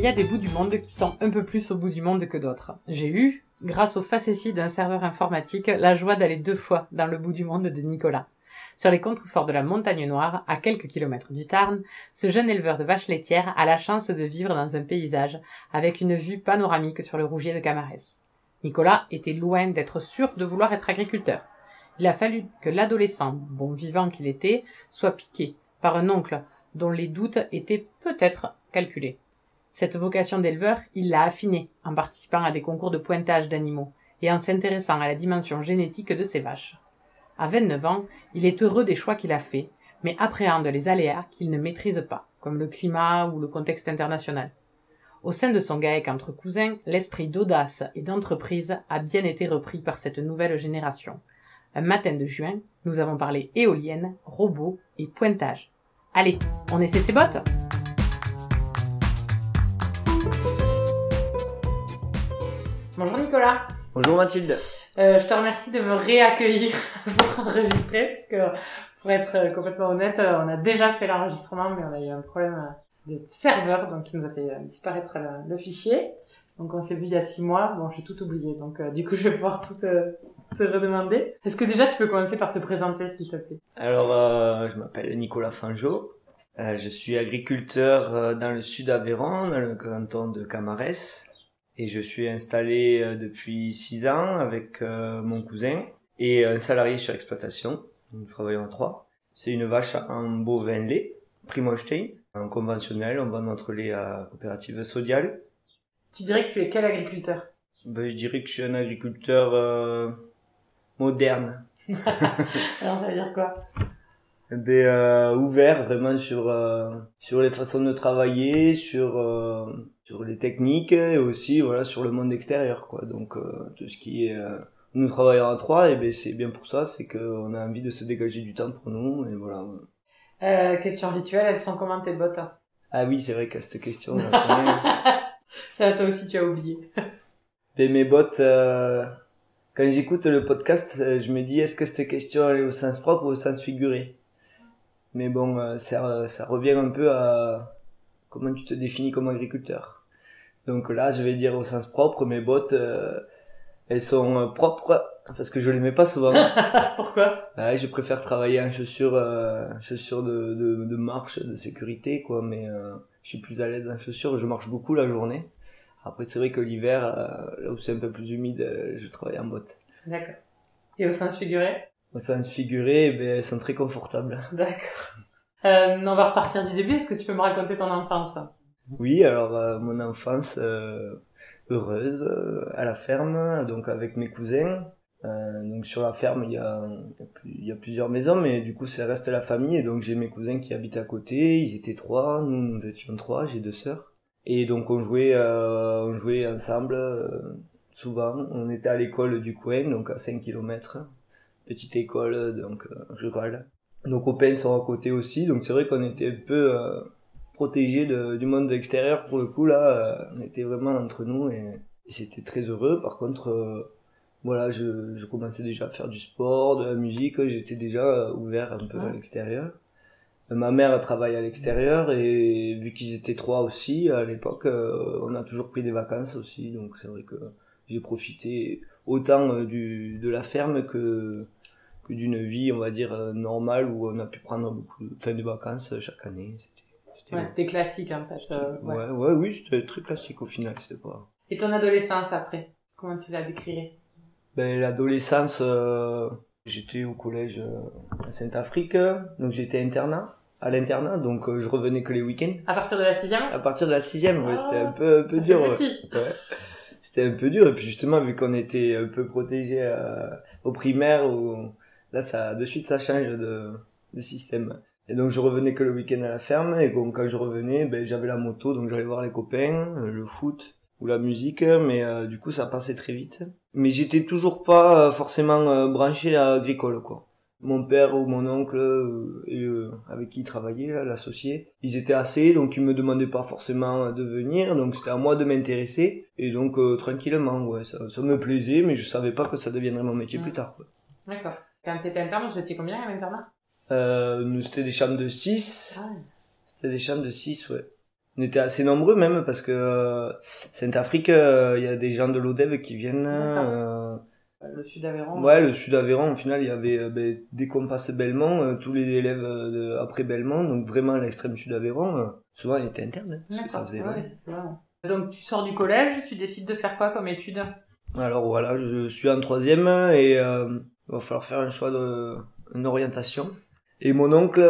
Il y a des bouts du monde qui sont un peu plus au bout du monde que d'autres. J'ai eu, grâce au facétie d'un serveur informatique, la joie d'aller deux fois dans le bout du monde de Nicolas. Sur les contreforts de la Montagne Noire, à quelques kilomètres du Tarn, ce jeune éleveur de vaches laitières a la chance de vivre dans un paysage avec une vue panoramique sur le rougier de Camarès. Nicolas était loin d'être sûr de vouloir être agriculteur. Il a fallu que l'adolescent, bon vivant qu'il était, soit piqué par un oncle dont les doutes étaient peut-être calculés. Cette vocation d'éleveur, il l'a affinée en participant à des concours de pointage d'animaux et en s'intéressant à la dimension génétique de ses vaches. À 29 ans, il est heureux des choix qu'il a faits, mais appréhende les aléas qu'il ne maîtrise pas, comme le climat ou le contexte international. Au sein de son GAEC entre cousins, l'esprit d'audace et d'entreprise a bien été repris par cette nouvelle génération. Un matin de juin, nous avons parlé éolienne, robots et pointage. Allez, on essaie ses bottes Bonjour Nicolas. Bonjour Mathilde. Euh, je te remercie de me réaccueillir pour enregistrer, parce que pour être complètement honnête, on a déjà fait l'enregistrement, mais on a eu un problème de serveur, donc il nous a fait disparaître le, le fichier. Donc on s'est vu il y a six mois, bon j'ai tout oublié, donc euh, du coup je vais pouvoir tout te, te redemander. Est-ce que déjà tu peux commencer par te présenter s'il te plaît? Alors euh, je m'appelle Nicolas Fangeau, euh, je suis agriculteur euh, dans le sud d'Aveyron, dans le canton de Camarès, et je suis installé euh, depuis six ans avec euh, mon cousin et un salarié sur exploitation, nous travaillons à trois. C'est une vache en bovin lait, Primostein, en conventionnel, on vend notre lait à coopérative Sodial. Tu dirais que tu es quel agriculteur? Ben, je dirais que je suis un agriculteur euh, moderne. Alors ça veut dire quoi? Ben, euh, ouvert vraiment sur euh, sur les façons de travailler, sur sur les techniques et aussi voilà sur le monde extérieur quoi. Donc euh, tout ce qui est euh, nous travaillons à trois et ben c'est bien pour ça, c'est qu'on a envie de se dégager du temps pour nous et voilà. euh, Question rituelle, elles sont comment tes bottes Ah oui, c'est vrai qu'à cette question. Ça toi aussi tu as oublié. ben, mes bottes euh, quand j'écoute le podcast, euh, je me dis est-ce que cette question elle est au sens propre ou au sens figuré? Mais bon, euh, ça, ça revient un peu à comment tu te définis comme agriculteur. Donc là, je vais dire au sens propre, mes bottes, euh, elles sont euh, propres parce que je les mets pas souvent. Pourquoi? Ouais, je préfère travailler en chaussures, euh, chaussures de, de, de marche, de sécurité, quoi. Mais euh, je suis plus à l'aise en chaussures. Je marche beaucoup la journée. Après, c'est vrai que l'hiver, euh, là où c'est un peu plus humide, je travaille en bottes. D'accord. Et au sens figuré? Au sens figuré, eh ben, elles sont très confortables. D'accord. On va repartir du début. Est-ce que tu peux me raconter ton enfance? Oui, alors euh, mon enfance euh, heureuse euh, à la ferme, donc avec mes cousins. Euh, donc sur la ferme, il y a, y a plusieurs maisons, mais du coup, ça reste la famille. Et donc j'ai mes cousins qui habitent à côté. Ils étaient trois, nous nous étions trois. J'ai deux sœurs. Et donc on jouait, euh, on jouait ensemble euh, souvent. On était à l'école du coin, donc à 5 km. Petite école donc rurale. Nos copains sont à côté aussi, donc c'est vrai qu'on était un peu protégés de- du monde extérieur pour le coup là. euh, on était vraiment entre nous et, et c'était très heureux. Par contre, euh, voilà, je, je commençais déjà à faire du sport, de la musique. J'étais déjà euh, ouvert un peu à l'extérieur. Ma mère travaille à l'extérieur et vu qu'ils étaient trois aussi à l'époque, euh, on a toujours pris des vacances aussi. Donc c'est vrai que j'ai profité autant du, de la ferme que, que d'une vie, on va dire, normale où on a pu prendre beaucoup de, enfin, de vacances chaque année. C'était Ouais, c'était classique en fait. euh, ouais. ouais. ouais, oui, c'était très classique au final. C'était pas. Et ton adolescence après Comment tu la décrirais? Ben, l'adolescence, euh, j'étais au collège euh, à Saint-Afrique, donc j'étais internat, à l'internat, donc euh, je revenais que les week-ends. À partir de la sixième? À partir de la sixième, ouais, Ah, c'était un peu, un peu dur. ouais. C'était un peu dur, et puis justement, vu qu'on était un peu protégé euh, au primaire, où, là, ça, de suite, ça change de, de système. Et donc, je revenais que le week-end à la ferme, et donc, quand je revenais, ben, j'avais la moto, donc j'allais voir les copains, le foot, ou la musique, mais euh, du coup ça passait très vite. Mais j'étais toujours pas euh, forcément euh, branché à agricole quoi. Mon père ou mon oncle et, avec qui il travaillait, l'associé, ils étaient assez, donc ils me demandaient pas forcément de venir, donc c'était à moi de m'intéresser, et donc tranquillement, ouais, ça, ça, me plaisait, mais je savais pas que ça deviendrait mon métier plus tard. D'accord. Quand t'étais interne, vous étiez combien à l'internat? Euh, Nous c'était des chambres de 6. Ah C'était des chambres de 6, ouais on était assez nombreux même parce que euh, Sainte-Afrique, euh, il y a des gens de l'ODEV qui viennent. Euh, le sud Aveyron. Ouais, le sud Aveyron. Au final, il y avait ben, dès qu'on passe Belmont, tous les élèves de, après Belmont, donc vraiment l'extrême sud Aveyron, souvent ils étaient internes. Hein, ça faisait Donc tu sors du collège, tu décides de faire quoi comme études Alors voilà, je suis en troisième et il va falloir faire un choix de une orientation. Et mon oncle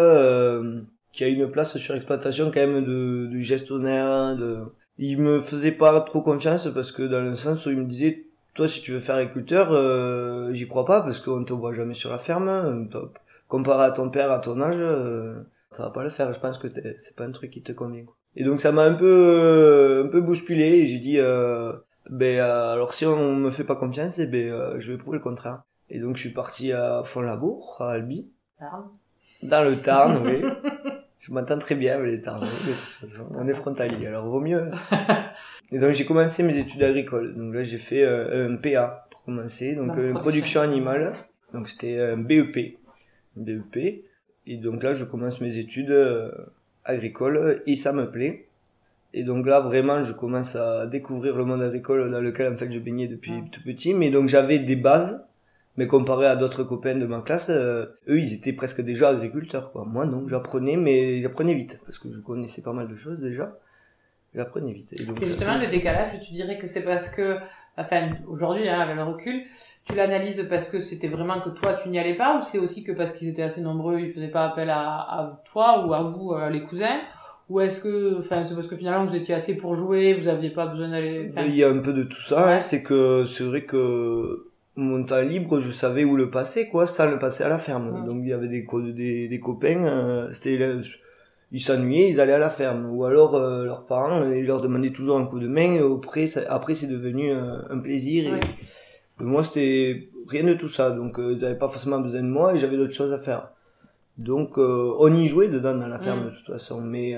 qui a une place sur exploitation quand même de, du gestionnaire. De... Il me faisait pas trop confiance parce que dans le sens où il me disait, toi si tu veux faire agriculteur, euh, j'y crois pas parce qu'on te voit jamais sur la ferme. Comparé à ton père, à ton âge, euh, ça va pas le faire. Je pense que c'est pas un truc qui te convient. Et donc ça m'a un peu un peu bousculé. Et j'ai dit, euh, ben alors si on me fait pas confiance, eh ben je vais prouver le contraire. Et donc je suis parti à Font-Labour, à Albi. Dans le Tarn, oui. Je m'entends très bien avec les Tarn. On est frontalier, alors vaut mieux. Et donc j'ai commencé mes études agricoles. Donc là j'ai fait euh, un PA pour commencer, donc une production animale. Donc c'était un BEP, un BEP. Et donc là je commence mes études euh, agricoles et ça me plaît. Et donc là vraiment je commence à découvrir le monde agricole dans lequel en fait je baignais depuis tout petit. Mais donc j'avais des bases mais comparé à d'autres copains de ma classe, euh, eux, ils étaient presque déjà agriculteurs, quoi. Moi, non, j'apprenais, mais j'apprenais vite, parce que je connaissais pas mal de choses déjà. J'apprenais vite. Et, donc, justement, le décalage, tu dirais que c'est parce que, enfin, aujourd'hui, hein, avec le recul, tu l'analyses parce que c'était vraiment que toi, tu n'y allais pas, ou c'est aussi que parce qu'ils étaient assez nombreux, ils faisaient pas appel à, à toi ou à vous, euh, les cousins? Ou est-ce que, enfin, c'est parce que finalement vous étiez assez pour jouer, vous aviez pas besoin d'aller. Il y a un peu de tout ça. Hein, c'est que c'est vrai que mon temps libre, je savais où le passer, quoi, sans le passer à la ferme. Donc il y avait des, des, des copains, euh, c'était ils s'ennuyaient, ils allaient à la ferme. Ou alors euh, leurs parents, ils leur demandaient toujours un coup de main. Et après, après c'est devenu euh, un plaisir. Et, moi, c'était rien de tout ça. Donc ils n'avaient pas forcément besoin de moi et j'avais d'autres choses à faire. Donc on y jouait dedans dans la ferme de toute façon. Mais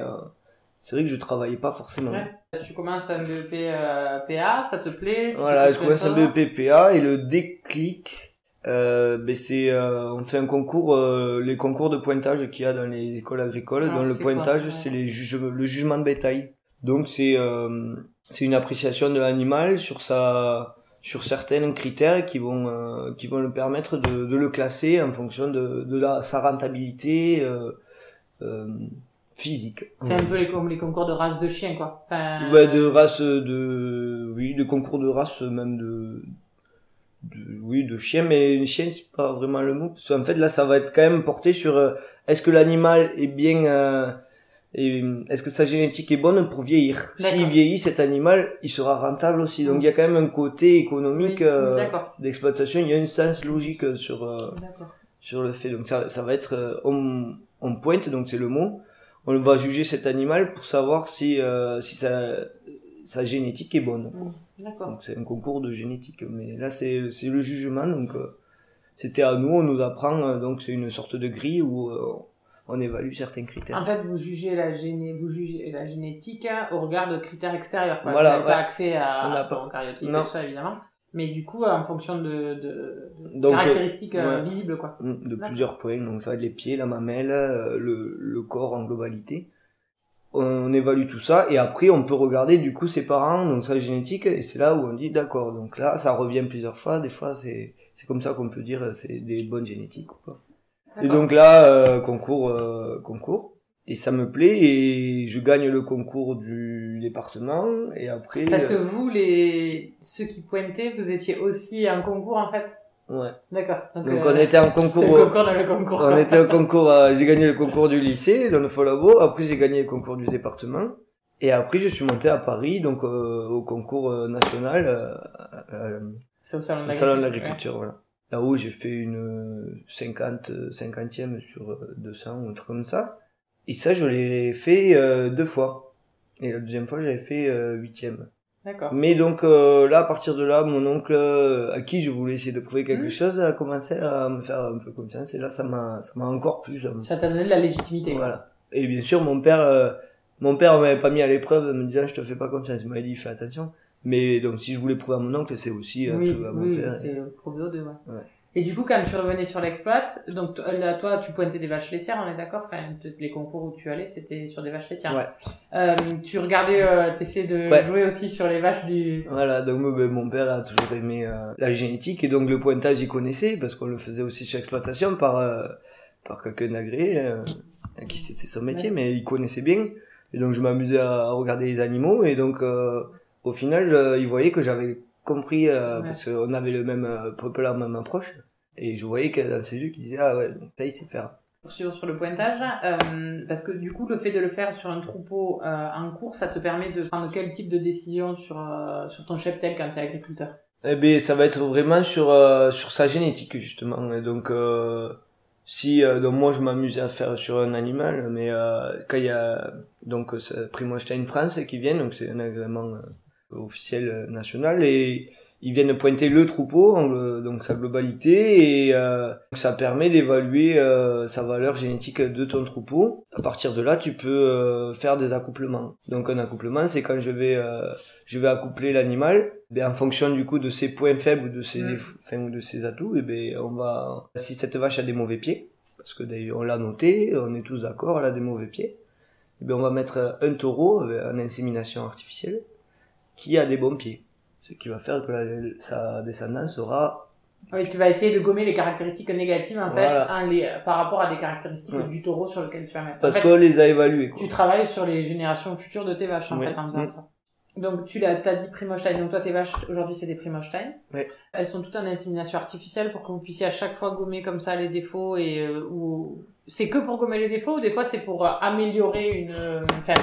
c'est vrai que je travaillais pas forcément. Ouais. Tu commences un BEP euh, PA, ça te plaît Voilà, je commence un BEP PA et le déclic, euh, ben c'est, euh, on fait un concours, euh, les concours de pointage qu'il y a dans les écoles agricoles. Ah, dans le pointage, c'est les juge, le jugement de bétail. Donc c'est, euh, c'est une appréciation de l'animal sur sa, sur certains critères qui vont, euh, qui vont le permettre de, de le classer en fonction de, de la, sa rentabilité. Physique. C'est un peu les, les, concours de race de chiens, quoi. Enfin... Ouais, de race de, oui, de concours de race même de, de oui, de chiens, mais une chienne c'est pas vraiment le mot. Parce qu'en fait là, ça va être quand même porté sur euh, est-ce que l'animal est bien, euh, est-ce que sa génétique est bonne pour vieillir? S'il vieillit, cet animal, il sera rentable aussi. Donc il y a quand même un côté économique euh, d'exploitation. Il y a un sens logique sur sur le fait. Donc ça, ça va être on, on pointe, donc c'est le mot on va juger cet animal pour savoir si euh, si sa, sa génétique est bonne. Mmh, d'accord. c'est un concours de génétique, mais là c'est c'est le jugement donc euh, c'était à nous, on nous apprend euh, donc c'est une sorte de grille où on évalue certains critères. En fait, vous jugez la géné vous jugez la génétique au regard de critères extérieurs. Quoi. Voilà, vous n'avez pas accès à, à son cariotype tout ça évidemment mais du coup en fonction de, de, caractéristiques euh, visibles quoi. Mm, de plusieurs points, donc ça va être les pieds, la mamelle, euh, le, le corps en globalité. On évalue tout ça et après on peut regarder du coup ses parents, donc sa génétique et c'est là où on dit d'accord. Donc là ça revient plusieurs fois, des fois c'est c'est comme ça qu'on peut dire c'est des bonnes génétiques quoi. Et donc là euh, concours concours et ça me plaît et je gagne le concours du département et après parce que euh, vous les ceux qui pointaient vous étiez aussi en concours en fait? Ouais. D'accord. Donc, donc on était en concours, concours dans le concours. on était en concours euh, j'ai gagné le concours du lycée dans le Folabo. Après j'ai gagné le concours du département. Et après je suis monté à Paris donc euh, au concours national c'est au salon de l'agriculture voilà. Là où j'ai fait une 50 50e sur 200 ou un truc comme ça et ça, je l'ai fait euh, deux fois. Et la deuxième fois, j'avais fait euh, huitième. D'accord. Mais donc euh, là, à partir de là, mon oncle, euh, à qui je voulais essayer de prouver quelque Mhm. chose, a commencé à me faire un peu confiance. Et là, ça m'a, ça m'a encore plus. euh, Ça t'a donné de la légitimité. Voilà. Et bien sûr, mon père, euh, mon père m'avait pas mis à l'épreuve, me disant je te fais pas confiance. Il m'avait dit fais attention. Mais donc, si je voulais prouver à mon oncle, c'est aussi euh, Oui, prouver à mon oui, père. c'est prouvé aux deux, ouais. Ouais. Et du coup, quand tu revenais sur l'exploit, donc là, toi, tu pointais des vaches laitières, on est d'accord Enfin, les concours où tu allais, c'était sur des vaches laitières. Ouais. Euh, tu regardais, euh, t'essayais de Ouais. jouer aussi sur les vaches du... Voilà, donc ben, mon père a toujours aimé euh, la génétique et donc le pointage il connaissait parce qu'on le faisait aussi sur exploitation par euh, par quelqu'un d'agréé euh, à qui c'était son métier Ouais. mais il connaissait bien et donc je m'amusais à, regarder les animaux et donc euh, au final je- il voyait que j'avais compris euh, Ouais. parce qu'on avait le même euh, peu la même approche et je voyais que dans ses yeux qu'il disait ah ouais donc ça il sait faire Poursuivons sur le pointage, euh, parce que du coup, le fait de le faire sur un troupeau euh, en cours, ça te permet de prendre quel type de décision sur, euh, sur ton cheptel quand t'es agriculteur? Eh ben, ça va être vraiment sur euh, sur sa génétique justement. Et donc, euh, si euh, donc moi je m'amusais à faire sur un animal, mais euh, quand il y a donc Primo Stein France qui vient, donc c'est un agrément euh, officiel euh, national et ils viennent pointer le troupeau, donc sa globalité, et euh, ça permet d'évaluer euh, sa valeur génétique de ton troupeau. À partir de là, tu peux euh, faire des accouplements. Donc un accouplement, c'est quand je vais je vais accoupler l'animal, ben en fonction du coup de ses points faibles ou de ses Mm. défauts- enfin, ou de ses atouts, et ben on va si cette vache a des mauvais pieds, parce que d'ailleurs on l'a noté, on est tous d'accord, elle a des mauvais pieds, et ben on va mettre un taureau euh, en insémination artificielle qui a des bons pieds, ce qui va faire que la- sa descendance sera Oui, tu vas essayer de gommer les caractéristiques négatives, en fait, en les, par rapport à des caractéristiques Ouais. du taureau sur lequel tu vas mettre. Parce qu'on les a évalués. Quoi. tu travailles sur les générations futures de tes vaches, en Ouais. fait, en faisant Mm. ça. Donc, tu l'as, t'as dit Primostein. Donc, toi, tes vaches, aujourd'hui, c'est des Primostein. Elles sont toutes en insémination artificielle pour que vous puissiez à chaque fois gommer comme ça les défauts et, euh, ou, c'est que pour gommer les défauts ou des fois c'est pour euh, améliorer une, euh, enfin,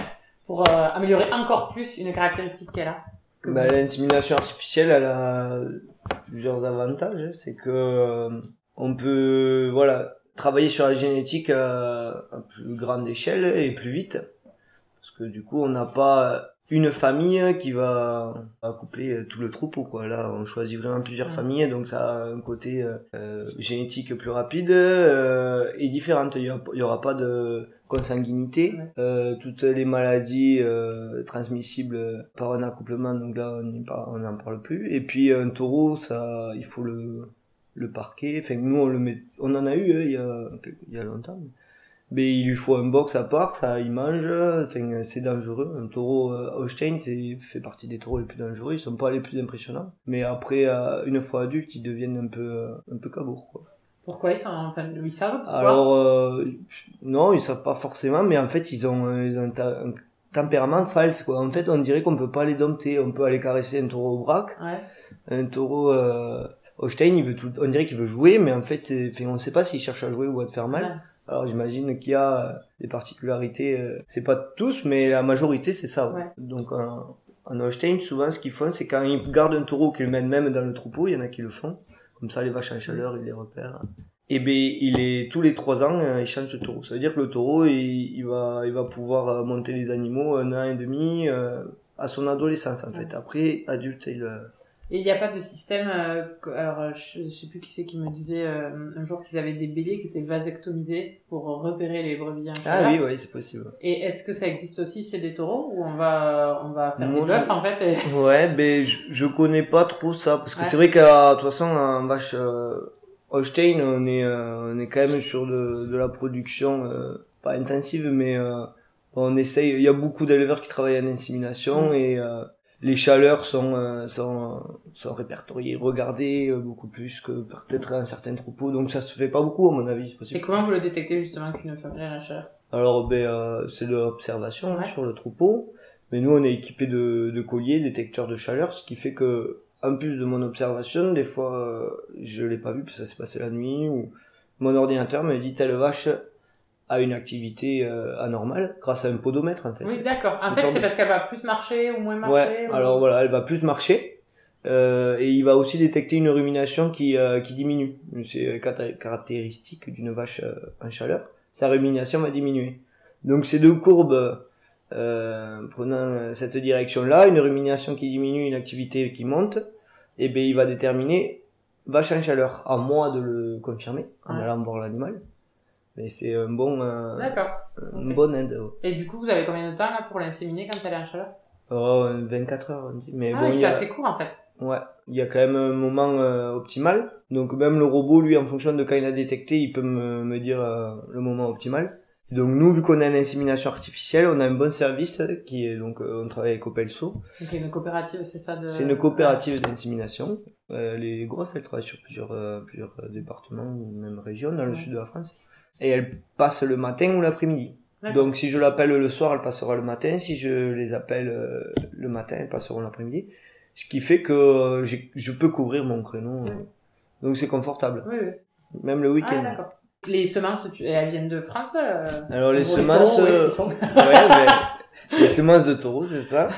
pour euh, améliorer encore plus une caractéristique qu'elle a? Bah, l'insémination artificielle, elle a plusieurs avantages. hein. C'est que euh, on peut, voilà, travailler sur la génétique euh, à plus grande échelle et plus vite, parce que du coup, on n'a pas une famille qui va accoupler tout le troupeau, quoi. Là, on choisit vraiment plusieurs Ouais. familles, donc ça a un côté euh, euh, génétique plus rapide euh, et différente. Il y aura, pas de consanguinité. Ouais. Euh, toutes les maladies euh, transmissibles par un accouplement, donc là on n'y par- on n'en parle plus. Et puis un taureau, ça, il faut le le parquer. Enfin nous on le met, on en a eu hein, il y a il y a longtemps. Mais il lui faut un box à part, ça il mange. Enfin c'est dangereux. Un taureau euh, Holstein, c'est fait partie des taureaux les plus dangereux. Ils sont pas les plus impressionnants. Mais après euh, une fois adultes, ils deviennent un peu euh, un peu cabours quoi. Pourquoi ils sont, enfin, ils savent? Alors euh, non, ils savent pas forcément, mais en fait ils ont, ils ont un, tempérament false quoi. En fait, on dirait qu'on peut pas les dompter. On peut aller caresser un taureau au braque, Ouais. un taureau euh, Holstein, il veut tout, on dirait qu'il veut jouer, mais en fait, on sait pas s'il cherche à jouer ou à te faire mal. Ouais. Alors j'imagine qu'il y a euh, des particularités. euh, c'est pas tous, mais la majorité c'est ça. ouais. Donc en, en Holstein, souvent ce qu'ils font, c'est quand ils gardent un taureau qu'ils mènent même dans le troupeau, il y en a qui le font. Comme ça, les vaches en chaleur, ils les repèrent. Et ben, il est tous les trois ans, euh, il change de taureau. Ça veut dire que le taureau, il, il va, il va pouvoir monter les animaux un an et demi euh, à son adolescence en fait. Après, adulte, il. Et il n'y a pas de système, euh, alors euh, je, je sais plus qui c'est qui me disait euh, un jour qu'ils avaient des béliers qui étaient vasectomisés pour repérer les brebis Ah oui, oui, c'est possible. Et est-ce que ça existe aussi chez des taureaux ou on va on va faire Moi, des bœufs je- en fait et... Ouais, ben je, je connais pas trop ça parce que Ouais. c'est vrai qu'à de toute façon en vache euh, Holstein, on est euh, on est quand même sur de, de la production euh, pas intensive mais euh, on essaye il y a beaucoup d'éleveurs qui travaillent en insémination Mm. et euh, les chaleurs sont euh, sont sont répertoriées, regardées euh, beaucoup plus que peut-être un certain troupeau donc ça se fait pas beaucoup à mon avis, c'est Et possible. comment vous le détectez justement qu'une femelle a la chaleur? Alors ben euh, c'est de l'observation Ouais. sur le troupeau, mais nous on est équipé de, de colliers, détecteurs de chaleur, ce qui fait que en plus de mon observation, des fois euh, je l'ai pas vu puis ça s'est passé la nuit ou mon ordinateur me dit telle vache a une activité euh, anormale grâce à un podomètre en fait. Oui, d'accord. En Une fait, c'est de- parce qu'elle va plus marcher ou moins marcher Ouais, ou- alors voilà, elle va plus marcher. Euh, et il va aussi détecter une rumination qui, euh, qui diminue. C'est euh, caractéristique d'une vache euh, en chaleur. Sa rumination va diminuer. Donc ces deux courbes euh, prenant cette direction-là, une rumination qui diminue, une activité qui monte, et eh ben il va déterminer vache en chaleur. À moi de le confirmer en Ouais. allant voir l'animal. Mais c'est un bon, euh, D'accord. une Ok. bonne aide. Et du coup, vous avez combien de temps là pour l'inséminer quand elle est en chaleur? Oh, 24 heures, on dit. Mais Ah bon, c'est a, assez court en fait. ouais, il y a quand même un moment euh, optimal. Donc même le robot, lui, en fonction de quand il a détecté, il peut me, me dire euh, le moment optimal. Donc nous, vu qu'on a une insémination artificielle, on a un bon service qui est donc euh, on travaille avec Opelso. Donc une coopérative, c'est ça de... C'est une coopérative d'insémination. Euh, les grosses, elles travaillent sur plusieurs, euh, plusieurs euh, départements ou même régions dans le Ouais. sud de la France. Et elles passent le matin ou l'après-midi. Donc si je l'appelle le soir, elle passera le matin. Si je les appelle euh, le matin, elles passeront l'après-midi. Ce qui fait que je peux couvrir mon créneau. Ouais. Donc c'est confortable. Oui, oui. Même le Ah, week-end. d'accord. Les semences, tu- elles viennent de France euh, Alors les semences... taureaux, euh, sont ouais, ben, les semences de taureau, c'est ça.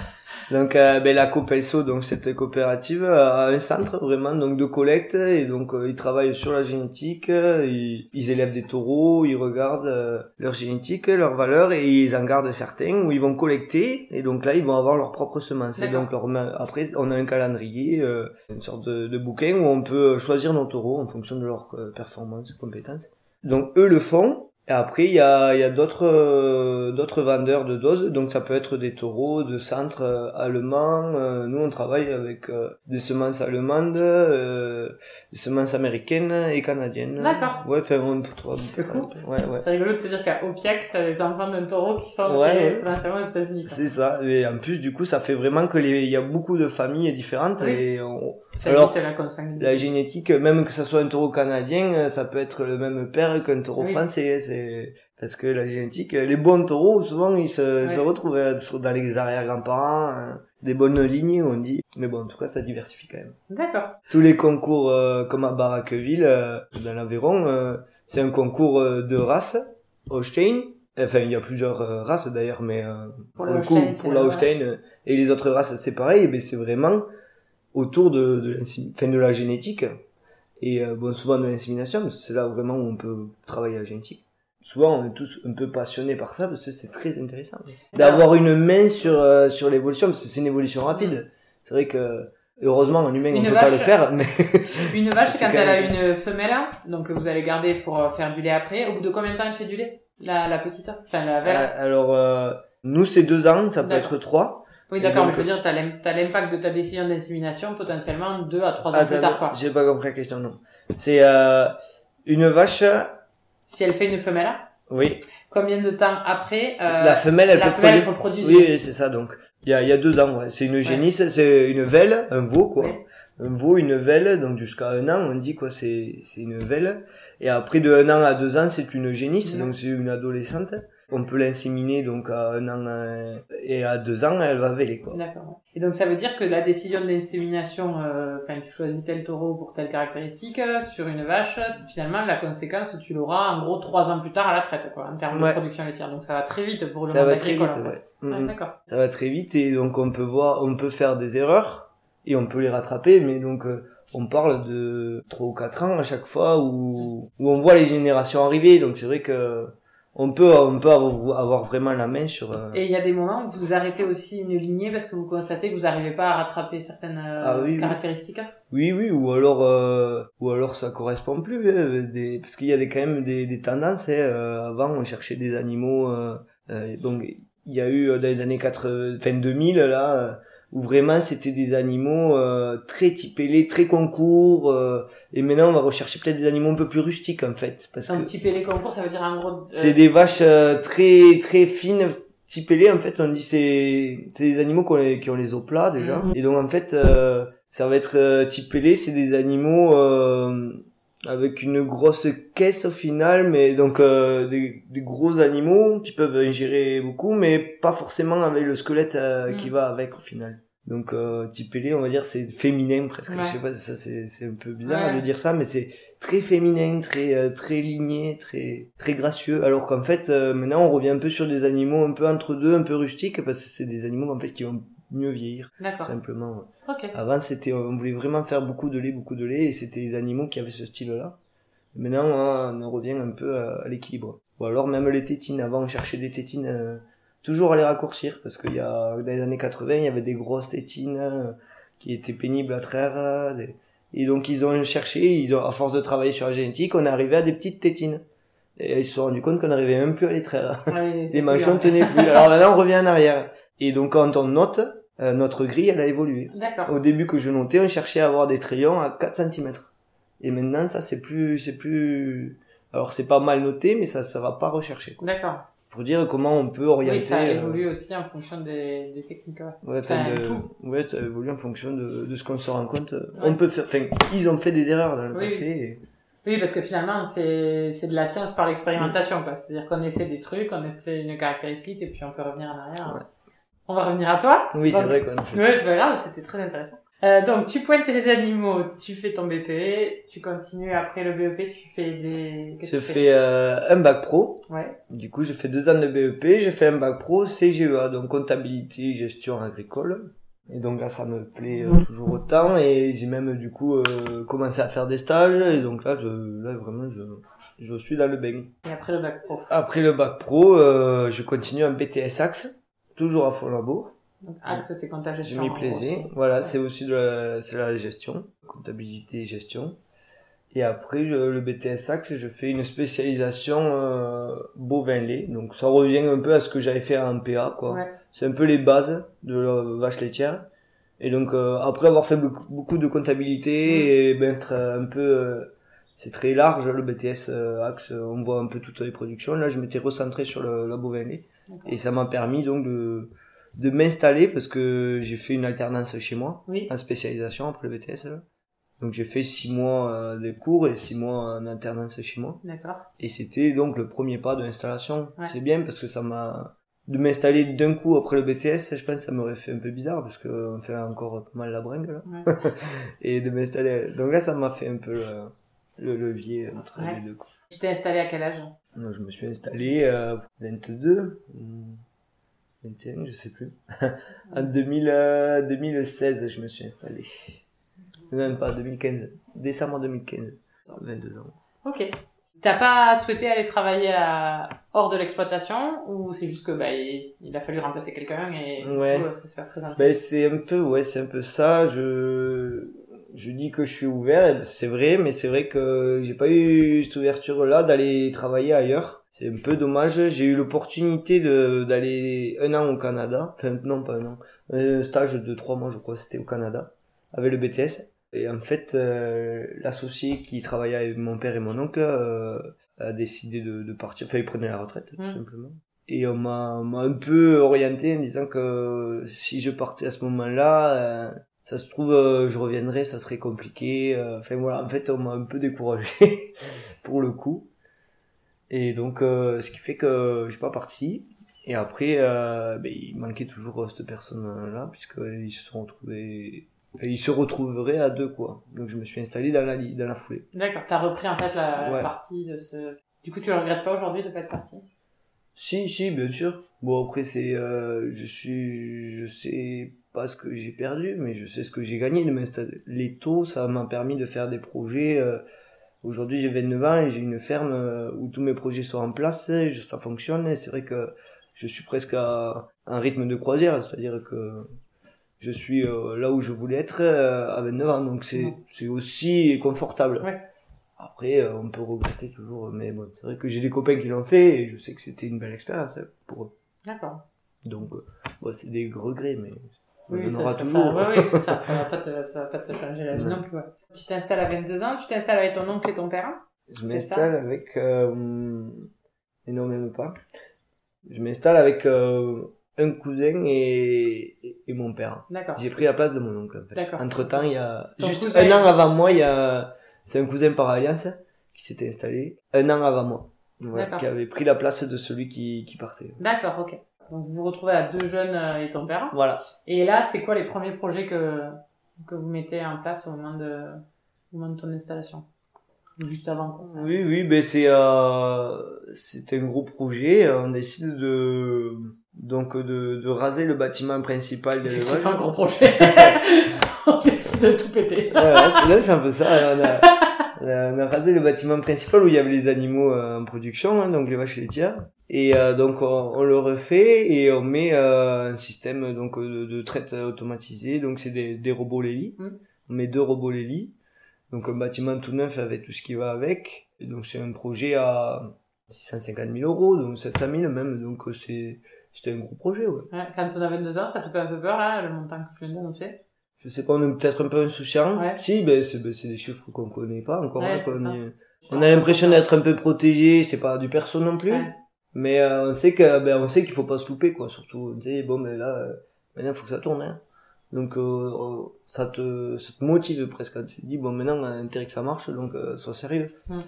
Donc euh, ben, la Copelso, donc cette coopérative, a un centre vraiment donc de collecte et donc euh, ils travaillent sur la génétique, euh, ils, ils élèvent des taureaux, ils regardent euh, leur génétique, leurs valeurs et ils en gardent certains où ils vont collecter et donc là ils vont avoir leurs propres semences. Et donc leur après on a un calendrier, euh, une sorte de, de bouquin où on peut choisir nos taureaux en fonction de leurs euh, performances, compétences. Donc eux le font. Et après il y a, il y a d'autres euh, d'autres vendeurs de doses. Donc ça peut être des taureaux de centre euh, allemands. Euh, nous on travaille avec euh, des semences allemandes, euh, des semences américaines et canadiennes. D'accord. Ouais, enfin on peut trouver. C'est cool. Ouais, ouais. C'est rigolo de se dire qu'à Opiac, t'as des enfants d'un taureau qui sont Ouais, ouais. potentiellement aux États-Unis. C'est ça. Et en plus du coup ça fait vraiment que les il y a beaucoup de familles différentes Oui. et on, Alors, la la génétique, même que ça soit un taureau canadien, euh, ça peut être le même père qu'un taureau Oui. français. C'est parce que la génétique, les bons taureaux, souvent ils se, Ouais. se retrouvent euh, dans les arrière-grands-parents, euh, des bonnes lignées, on dit. Mais bon, en tout cas, ça diversifie quand même. D'accord. Tous les concours euh, comme à Baraqueville, euh, dans l'Aveyron, euh, c'est un concours de race, Holstein. Enfin, il y a plusieurs races d'ailleurs, mais Pour le coup, pour la- Holstein et les autres races, c'est pareil. Mais c'est vraiment autour de de, l'insémi- enfin, de la génétique et bon souvent de l'insémination, c'est là vraiment où on peut travailler la génétique. Souvent, on est tous un peu passionnés par ça parce que c'est très intéressant d'avoir une main sur euh, sur l'évolution parce que c'est une évolution rapide. C'est vrai que heureusement en humain on Une peut pas le faire, mais Une vache, C'est quand quand elle a une femelle, donc que vous allez garder pour euh, faire du lait après, au bout de combien de temps elle fait du lait? La, la petite Enfin, la velle Euh, alors euh, nous c'est deux ans, ça peut D'accord. être trois. Oui, d'accord, donc- mais je veux dire, t'as l'im- t'as l'impact de ta décision d'insémination potentiellement deux à trois ans Ah, plus tard, quoi. j'ai pas compris la question non. C'est euh, une vache, Si elle fait une femelle, oui. combien de temps après euh, la femelle elle la peut femelle produire- reproduit du Oui, c'est ça donc. Il y a, il y a deux ans, ouais. C'est une génisse, c'est une velle, un veau quoi. Ouais. Un veau, une velle, donc jusqu'à un an, on dit quoi, c'est c'est une velle. Et après de un an à deux ans, c'est une génisse, donc c'est une adolescente. On peut l'inséminer donc à un an euh, et à deux ans, elle va véler quoi. D'accord. Et donc ça veut dire que la décision d'insémination, euh, enfin tu choisis tel taureau pour telle caractéristique euh, sur une vache, finalement la conséquence tu l'auras en gros trois ans plus tard à la traite quoi, en termes Ouais. de production laitière. Donc ça va très vite pour le Ça monde va très vite, en fait. ouais. Ouais, d'accord. ça va très vite et donc on peut voir, on peut faire des erreurs et on peut les rattraper, mais donc euh, on parle de trois ou quatre ans à chaque fois où, où on voit les générations arriver, donc c'est vrai que on peut on peut avoir, vraiment la main sur. euh, Et il y a des moments où vous arrêtez aussi une lignée parce que vous constatez que vous n'arrivez pas à rattraper certaines euh, Ah oui, oui. caractéristiques. Oui, oui, ou alors euh, ou alors ça correspond plus, euh, des, parce qu'il y a des, quand même des, des tendances. hein, euh, avant, on cherchait des animaux. Euh, euh, donc il y a eu dans les années 80, fin 2000 là. Où vraiment c'était des animaux euh, très typés, très concours, euh, et maintenant on va rechercher peut-être des animaux un peu plus rustiques en fait, parce Un que les concours, ça veut dire en gros. euh, c'est des vaches euh, très très fines, typées en fait, on dit c'est c'est des animaux qui ont les, qui ont les os plats déjà, Mhm. et donc en fait euh, ça va être typés, c'est des animaux euh, avec une grosse caisse au final, mais donc euh, des, des gros animaux qui peuvent ingérer beaucoup, mais pas forcément avec le squelette euh, Mhm. qui va avec au final. Donc euh, typé, on va dire c'est féminin presque. Ouais. Je sais pas, ça c'est c'est un peu bizarre Ouais. de dire ça, mais c'est très féminin, très euh, très ligné, très très gracieux. Alors qu'en fait euh, maintenant on revient un peu sur des animaux un peu entre deux, un peu rustiques parce que c'est des animaux en fait qui vont mieux vieillir simplement. Ok. Avant c'était on voulait vraiment faire beaucoup de lait, beaucoup de lait et c'était des animaux qui avaient ce style-là. Maintenant on en revient un peu à, à l'équilibre. Ou alors même les tétines. Avant on cherchait des tétines euh, toujours à les raccourcir parce qu'il y a dans les années 80 il y avait des grosses tétines euh, qui étaient pénibles à traire euh, des- et donc ils ont cherché ils ont à force de travailler sur la génétique on est arrivé à des petites tétines et ils se sont rendus compte qu'on n'arrivait même plus à les traire Ouais, les manchons hein. tenaient plus alors maintenant on revient en arrière et donc quand on note euh, notre grille elle a évolué D'accord. au début que je notais on cherchait à avoir des trayons à 4 cm et maintenant ça c'est plus c'est plus alors c'est pas mal noté mais ça ça va pas rechercher. D'accord. pour dire comment on peut orienter Oui, ça euh, évolue aussi en fonction des, des techniques. ouais. Enfin, Enfin, de- tout. ouais, ça évolue en fonction de, de ce qu'on se rend compte. Ouais. On peut faire, enfin, ils ont fait des erreurs dans le Oui, passé. et- Oui, parce que finalement, c'est c'est de la science par l'expérimentation, quoi. C'est-à-dire qu'on essaie des trucs, on essaie une caractéristique, et puis on peut revenir en arrière. Ouais. On va revenir à toi Oui, c'est vrai a fait. Ouais, c'est pas grave, c'était très intéressant. Euh, donc, tu pointes les animaux, tu fais ton BPE, tu continues après le BEP, tu fais des... Je fais? euh, un bac pro. Ouais, Du coup, je fais deux ans de BEP. J'ai fait un bac pro CGEA, donc comptabilité, gestion agricole. Et donc là, ça me plaît euh, toujours autant. Et j'ai même du coup euh, commencé à faire des stages. Et donc là, je, là vraiment, je, je suis dans le bain. et après le bac prof. Après le bac pro, euh, je continue un BTS Axe, toujours à fond labo. Donc, Axe, c'est quand ta Je gestion. m'y en plaisais. gros. Voilà, Ouais. c'est aussi de la, c'est la gestion, comptabilité et gestion. Et après, je, le BTS Axe, je fais une spécialisation euh, bovin-lait. Donc ça revient un peu à ce que j'avais fait en PA, quoi. Ouais. C'est un peu les bases de la vache laitière. Et donc euh, après avoir fait beaucoup, beaucoup de comptabilité et ben, être un peu... euh, c'est très large, le BTS euh, Axe, on voit un peu toutes les productions. Là, je m'étais recentré sur le, la. D'accord. Et ça m'a permis donc de, de m'installer parce que j'ai fait une alternance chez moi Oui, en spécialisation après le BTS. là. Donc j'ai fait six mois euh, de cours et six mois en alternance chez moi. d'accord. Et c'était donc le premier pas de l'installation. Ouais. C'est bien parce que ça m'a de m'installer d'un coup après le BTS, je pense que ça m'aurait fait un peu bizarre parce que on fait encore pas mal la bringue là. Ouais. Et de m'installer. Donc là ça m'a fait un peu le, le levier entre Ouais. les deux. Tu t'es installé à quel âge? Je me suis installé euh, 22, hmm, 21, je sais plus. en 2000, euh, 2016, je me suis installé. Même pas, 2015. Décembre 2015. 22 ans. Ok. T'as pas souhaité aller travailler à... hors de l'exploitation ou c'est juste que bah il, il a fallu remplacer quelqu'un et Ouais. coup, ça se fait présenter Ben, c'est un peu, ouais, c'est un peu ça. Je, je dis que je suis ouvert, c'est vrai, mais c'est vrai que j'ai pas eu cette ouverture-là d'aller travailler ailleurs. C'est un peu dommage. J'ai eu l'opportunité de, d'aller un an au Canada. Enfin, non, pas un an. Un stage de trois mois, je crois, c'était au Canada. Avec le BTS. Et en fait, euh, l'associé qui travaillait avec mon père et mon oncle, euh, a décidé de, de partir. Enfin, il prenait la retraite, tout Mm. simplement. Et on m'a on m'a un peu orienté en disant que si je partais à ce moment-là, euh, ça se trouve, euh, je reviendrais, ça serait compliqué. euh, Enfin voilà, en fait, on m'a un peu découragé pour le coup. Et donc, euh, ce qui fait que je suis pas parti. Et après, euh, ben, il manquait toujours cette personne-là, puisqu'ils se sont retrouvés... Enfin, ils se retrouveraient à deux, quoi. Donc je me suis installé dans la, dans la foulée. D'accord. T'as repris en fait la, la partie de ce. Du coup, tu le regrettes pas aujourd'hui de pas être parti? Si, si, bien sûr. Bon, après, c'est, euh, je suis, je sais pas ce que j'ai perdu, mais je sais ce que j'ai gagné. Les taux, ça m'a permis de faire des projets. euh, Aujourd'hui, j'ai 29 ans et j'ai une ferme euh, où tous mes projets sont en place, ça fonctionne. Et c'est vrai que je suis presque à un rythme de croisière, c'est-à-dire que je suis euh, là où je voulais être à 29 ans, donc c'est, c'est aussi confortable. Ouais. Après, on peut regretter toujours, mais bon, c'est vrai que j'ai des copains qui l'ont fait et je sais que c'était une belle expérience hein, pour eux. D'accord. Donc, bon, c'est des regrets, mais on Oui, ça, ça, toujours. Ça, ouais, oui, c'est ça. Ça va pas te, ça va pas te changer la vie non plus. Ouais. Tu t'installes à 22 ans, tu t'installes avec ton oncle et ton père. Je C'est m'installe avec... Euh, et non, même pas. Je m'installe avec euh, un cousin et, et, mon père. D'accord. J'ai pris la place de mon oncle, en fait. D'accord. Entre temps, il y a... Ton juste cousin- un an avant moi, il y a... C'est un cousin par alliance qui s'était installé. Un an avant moi. Qui avait pris la place de celui qui, qui partait. D'accord, ok. Donc vous vous retrouvez à deux jeunes euh, et ton père. Voilà. Et là, c'est quoi les premiers projets que, que vous mettez en place au moment de, au moment de ton installation? Juste avant. quoi. Oui, oui, ben c'est euh, c'est un gros projet. On décide de donc de, de raser le bâtiment principal de C'est l'élevage. pas un gros projet. On décide de tout péter. Voilà, c'est- là c'est un peu ça. On a, on a- on a rasé le bâtiment principal où il y avait les animaux euh, en production, hein, donc les vaches laitières. Et euh, donc on, on le refait et on met euh, un système donc de, de traite automatisé. Donc c'est des, des robots Lely. Mm. On met deux robots Lely. Donc un bâtiment tout neuf avec tout ce qui va avec. Et donc c'est un projet à 650 000 euros, donc 700 000 même. Donc c'est c'était un gros projet. Ouais. Ouais, quand on a 22 ans, ça fait un peu peur, là, le montant que tu viens d'annoncer Je sais pas, on est peut-être un peu insouciant. Ouais. Si, ben c'est ben, c'est des chiffres qu'on connaît pas encore. Ouais, hein, y- On a l'impression d'être un peu protégé. C'est pas du perso non plus. Ouais. Mais euh, on sait que ben on sait qu'il faut pas se louper quoi surtout on sait bon ben là euh, maintenant faut que ça tourne hein. donc euh, ça te ça te motive presque quand tu te dis bon maintenant on a intérêt que ça marche donc euh, sois sérieux Mm.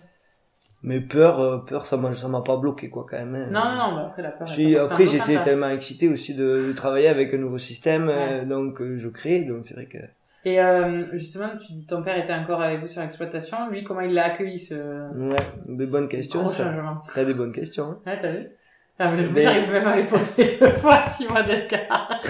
mais peur peur ça m'a ça m'a pas bloqué quoi quand même hein. Non, non, non, bah après la peur. À après j'étais faire tellement excité aussi de, de travailler avec un nouveau système Ouais. donc euh, je crée donc c'est vrai que Et euh, justement, tu dis ton père était encore avec vous sur l'exploitation. Lui, comment il l'a accueilli ce ouais des bonnes questions ça t'as des bonnes questions hein. Ouais, t'as vu? Ah, J'arrive même à les poser deux fois, six mois d'écart.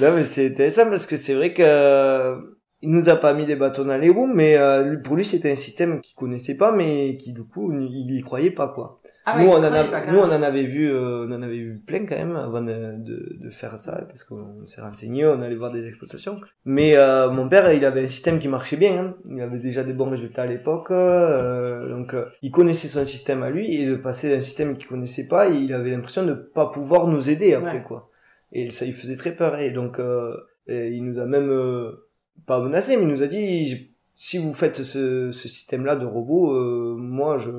Non, mais c'est intéressant parce que c'est vrai que euh, il nous a pas mis des bâtons dans les roues, mais euh, pour lui c'était un système qu'il connaissait pas, mais qui du coup il y croyait pas quoi. Ah nous on en a, nous on en avait vu, euh, on en avait vu plein quand même avant de, de, de faire ça parce qu'on s'est renseigné, on allait voir des exploitations. Mais euh, mon père il avait un système qui marchait bien, hein. il avait déjà des bons résultats à l'époque, euh, donc euh, il connaissait son système à lui et de passer d'un système qu'il connaissait pas, il avait l'impression de pas pouvoir nous aider après Ouais. quoi. Et ça il faisait très peur et donc euh, et il nous a même euh, pas menacé mais il nous a dit si vous faites ce, ce système-là de robot, euh, moi je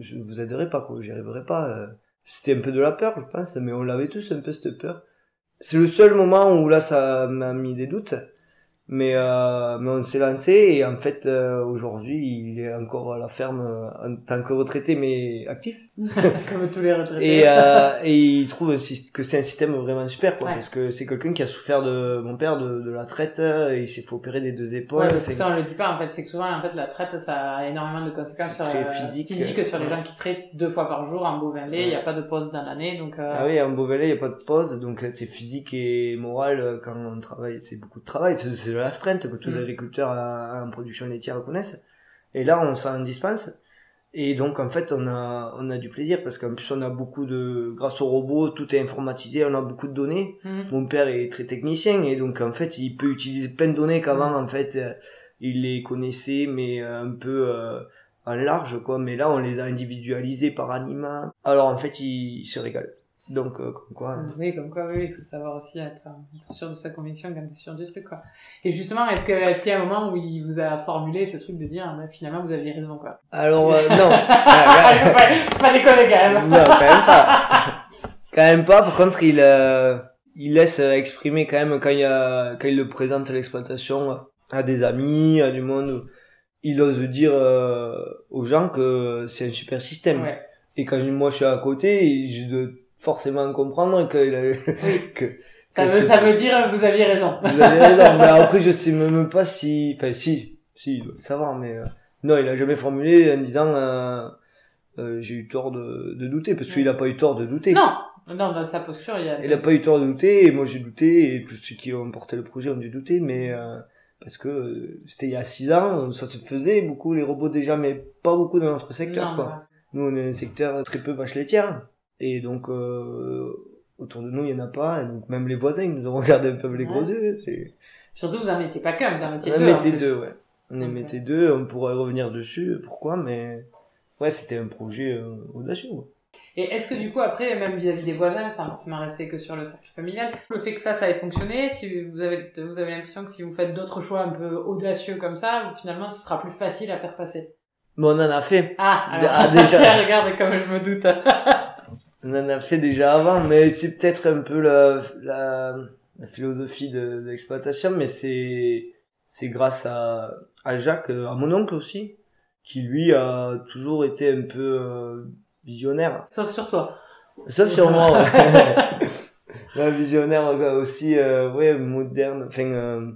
je vous aiderai pas quoi, j'y arriverai pas. euh. C'était un peu de la peur, je pense, mais on l'avait tous un peu cette peur. C'est le seul moment où là ça m'a mis des doutes, mais euh, mais on s'est lancé et en fait euh, aujourd'hui il est encore à la ferme euh, en tant que retraité mais actif Comme tous les retraités. et, euh, et il trouve que c'est un système vraiment super quoi Ouais. parce que c'est quelqu'un qui a souffert de mon père de, de la traite et il s'est fait opérer des deux épaules Ouais, c'est- ça on le dit pas en fait, c'est que souvent en fait la traite ça a énormément de conséquences sur euh, physique. sur les Ouais. gens qui traitent deux fois par jour en lait, il n'y a pas de pause dans l'année donc euh, Ah oui, en Beauvalet, il n'y a pas de pause, donc c'est physique et moral quand on travaille, c'est beaucoup de travail, de l'astreinte que tous les Mm. agriculteurs euh, en production laitière connaissent. Et là, on s'en dispense. Et donc, en fait, on a, on a du plaisir parce qu'en plus, on a beaucoup de, grâce au robot, tout est informatisé, on a beaucoup de données. mhm. Mon père est très technicien et donc, en fait, il peut utiliser plein de données qu'avant, en fait, euh, il les connaissait, mais euh, un peu, euh, en large, quoi. Mais là, on les a individualisés par animal. Alors, en fait, il, il se régale. Donc, euh, comme quoi. Oui, comme quoi, oui, il faut savoir aussi être, être sûr de sa conviction quand t'es sûr du truc, quoi. Et justement, est-ce que, est-ce qu'il y a un moment où il vous a formulé ce truc de dire, ah, bah, finalement, vous aviez raison, quoi? Alors, euh, non. Ah, faut pas- faut pas déconner, quand non, même. quand même pas. Quand même pas. Par contre, il, euh, il laisse exprimer quand même quand il, y a, quand il le présente à l'exploitation à des amis, à du monde. Il ose dire euh, aux gens que c'est un super système. Ouais. Et quand moi je suis à côté, je dois forcément comprendre que, a- Oui. que Ça veut, ça veut dire, vous aviez raison. Vous avez raison, mais après je sais même pas si, enfin si, si, il doit le savoir, mais euh, non, il a jamais formulé en disant euh, euh, j'ai eu tort de, de douter, parce qu'il a pas eu tort de douter. Non. Non, dans sa posture, il y a... Il a pas eu tort de douter, et moi j'ai douté, et tous ceux qui ont porté le projet ont dû douter, mais euh, parce que euh, c'était il y a six ans, ça se faisait beaucoup les robots déjà, mais pas beaucoup dans notre secteur, Non, quoi. Nous, on est un secteur très peu vache laitière. Et donc, euh, autour de nous, il y en a pas. Et donc, même les voisins, ils nous ont regardé un peu avec les gros yeux. C'est... Surtout, vous en mettiez pas qu'un, vous en mettiez On en deux. mettait deux, ouais. On en mettait deux. On pourrait revenir dessus. Pourquoi, mais ouais, c'était un projet euh, audacieux. ouais. Et est-ce que du coup, après, même vis-à-vis des voisins, sans forcément rester que sur le cercle familial, le fait que ça, ça ait fonctionné, si vous avez, vous avez l'impression que si vous faites d'autres choix un peu audacieux comme ça, finalement, ce sera plus facile à faire passer? Mais on en a fait. Ah, alors, Ah, déjà. tiens, regarde comme je me doute. On en a fait déjà avant, mais c'est peut-être un peu la, la, la philosophie de, de l'exploitation, mais c'est, c'est grâce à, à Jacques, euh, à mon oncle aussi, qui lui a toujours été un peu euh, visionnaire. Sauf sur toi. Sauf sur moi, ouais. Un visionnaire euh, aussi, euh, ouais, moderne. Enfin, euh,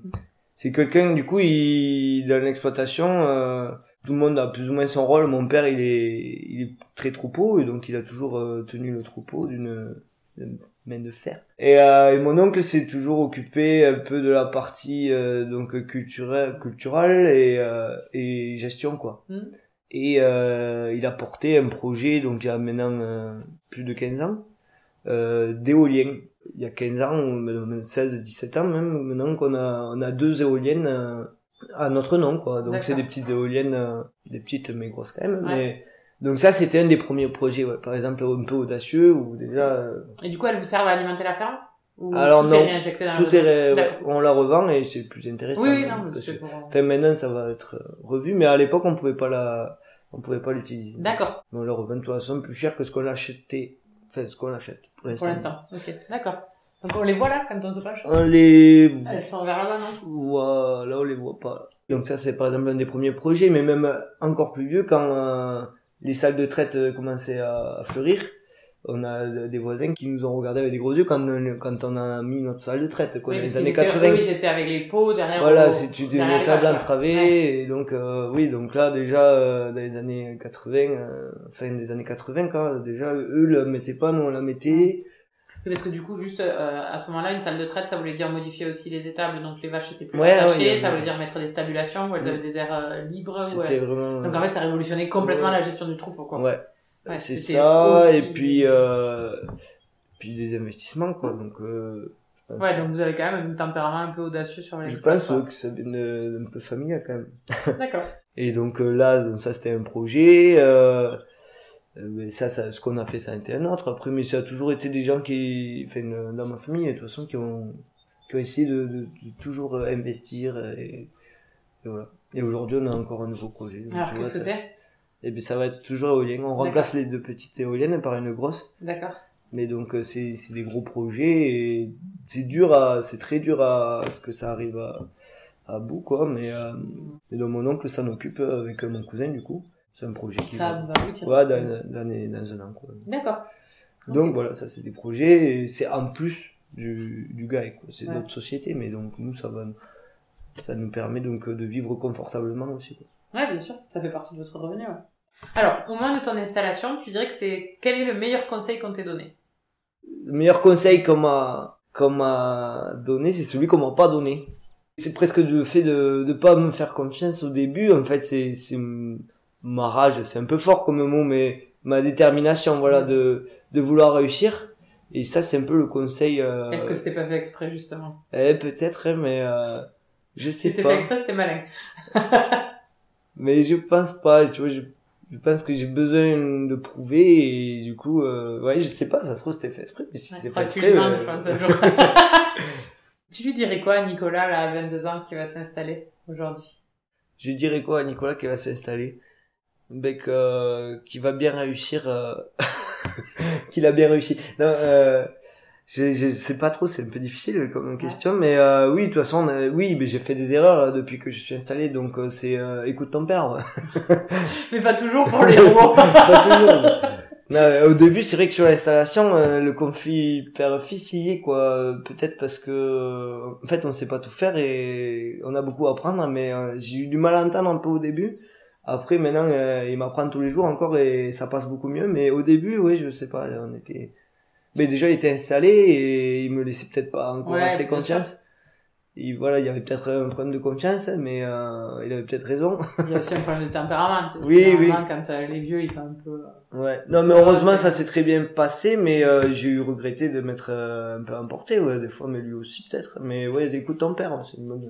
c'est quelqu'un, du coup, il, dans l'exploitation, euh, tout le monde a plus ou moins son rôle. Mon père, il est, il est très troupeau, et donc il a toujours euh, tenu le troupeau d'une main de fer. Et, euh, et mon oncle s'est toujours occupé un peu de la partie euh, donc culturelle, culturelle et, euh, et gestion, quoi. Mm. Et euh, il a porté un projet, donc il y a maintenant euh, plus de 15 ans, euh, d'éolien. Il y a 15 ans, 16, 17 ans même, maintenant qu'on a, on a deux éoliennes euh, à notre nom, quoi. Donc c'est des petites éoliennes, euh, des petites mais grosses quand même. Mais, donc ça, c'était un des premiers projets, ouais. Par exemple, un peu audacieux, ou déjà... euh, Et du coup, elles vous servent à alimenter la ferme? Ou Alors tout non, est réinjecté dans tout le est, on la revend et c'est plus intéressant. Oui, oui, non, parce c'est que- pour... Enfin, maintenant, ça va être revu, mais à l'époque, on pouvait pas la, on pouvait pas l'utiliser. D'accord, Mais on la revend de toute façon plus cher que ce qu'on achetait, enfin, ce qu'on achète pour l'instant. pour l'instant. Ok, d'accord. Donc on les voit là, quand on se penche On les, Elles sont vers là-bas, non? Voit, là, on les voit pas. Donc ça, c'est par exemple un des premiers projets, mais même encore plus vieux, quand euh, les salles de traite euh, commençaient à, à fleurir, on a des voisins qui nous ont regardé avec des gros yeux quand, on- quand on a mis notre salle de traite, quoi, Oui, dans les années qu'ils étaient- 80. eux, ils étaient avec les pots derrière. Voilà, c'est une table entravée, ouais. et donc euh, oui, donc là déjà euh, dans les années 80, euh, fin des années 80, quoi, déjà eux le mettaient pas, nous on la mettait. Parce que du coup, juste euh, à ce moment-là, une salle de traite, ça voulait dire modifier aussi les étables, donc les vaches étaient plus Ouais, attachées, ouais, ça voulait dire mettre des stabulations où elles Mm. avaient des airs euh, libres. C'était vraiment. Donc en fait, ça révolutionnait complètement la gestion du troupeau, quoi. ouais, c'est ça, aussi- et puis euh, puis des investissements quoi, donc euh, Ouais, donc vous avez quand même un tempérament un peu audacieux sur les je pense ouais, que ça vient d'un peu familial quand même. D'accord. Et donc euh, là, donc, ça c'était un projet. Euh, euh, mais ça, ça, ce qu'on a fait, ça a été un autre. Après, mais ça a toujours été des gens qui, enfin, euh, dans ma famille, de toute façon, qui ont, qui ont essayé de, de, de toujours euh, investir. Et, et voilà. Et aujourd'hui, on a encore un nouveau projet. Donc, Alors qu'est-ce que c'est? Eh bien, ça va être toujours éolien. On remplace les deux petites éoliennes par une grosse. D'accord. Mais donc, euh, c'est, c'est des gros projets et c'est dur à, c'est très dur à, à ce que ça arrive à, à bout, quoi. Mais, euh, et donc, mon oncle s'en occupe avec euh, mon cousin, du coup. C'est un projet qui Ça va, va dans, dans, dans un an. D'accord. Donc, voilà, ça, c'est des projets et c'est en plus du, du GAE, quoi. C'est Ouais. notre société, mais donc, nous, ça va, ça nous permet donc de vivre confortablement aussi, quoi. Ouais, bien sûr, ça fait partie de votre revenu. Ouais. Alors, au moment de ton installation, tu dirais que c'est quel est le meilleur conseil qu'on t'ait donné? Le meilleur conseil qu'on m'a, qu'on m'a donné, c'est celui qu'on m'a pas donné. C'est presque le fait de, de pas me faire confiance au début. En fait, c'est, ma rage. C'est un peu fort comme mot, mais ma détermination, voilà, de, de vouloir réussir. Et ça, c'est un peu le conseil, euh, Est-ce que c'était pas fait exprès, justement? Eh, peut-être, hein, mais, euh, je sais C'était pas. fait exprès, c'était malin. Mais je pense pas, tu vois, je, je pense que j'ai besoin de prouver et du coup, euh, ouais, je sais pas, ça se trouve c'était fait exprès, mais si Ouais, c'est tu exprès, demandes, euh, jour. tu lui dirais quoi à Nicolas, là, à 22 ans, qui va s'installer aujourd'hui? Je dirais quoi à Nicolas qui va s'installer? Ben que, qui va bien réussir euh, qu'il a bien réussi. Non euh, je, je sais pas trop c'est un peu difficile comme question mais euh, oui de toute façon oui mais j'ai fait des erreurs là, depuis que je suis installé donc euh, c'est euh, écoute ton père. Mais pas toujours pour les robots. pas toujours. Non, euh, au début c'est vrai que sur l'installation euh, le conflit père-fils y est quoi. Euh, peut-être parce que euh, en fait on sait pas tout faire et on a beaucoup à apprendre mais euh, j'ai eu du mal à entendre un peu au début après maintenant euh, il m'apprend tous les jours encore et ça passe beaucoup mieux mais au début oui je sais pas on était mais déjà il était installé et il me laissait peut-être pas encore Ouais, assez confiance et voilà il y avait peut-être un problème de confiance mais euh, il avait peut-être raison Il y a aussi un problème de tempérament. Oui, Généralement, Quand euh, les vieux, ils sont un peu... Ouais. Non, mais heureusement, ça s'est très bien passé, mais euh, j'ai eu regretté de m'être euh, un peu emporté, ouais, des fois, mais lui aussi peut-être. Mais ouais, écoute ton père, c'est une bonne...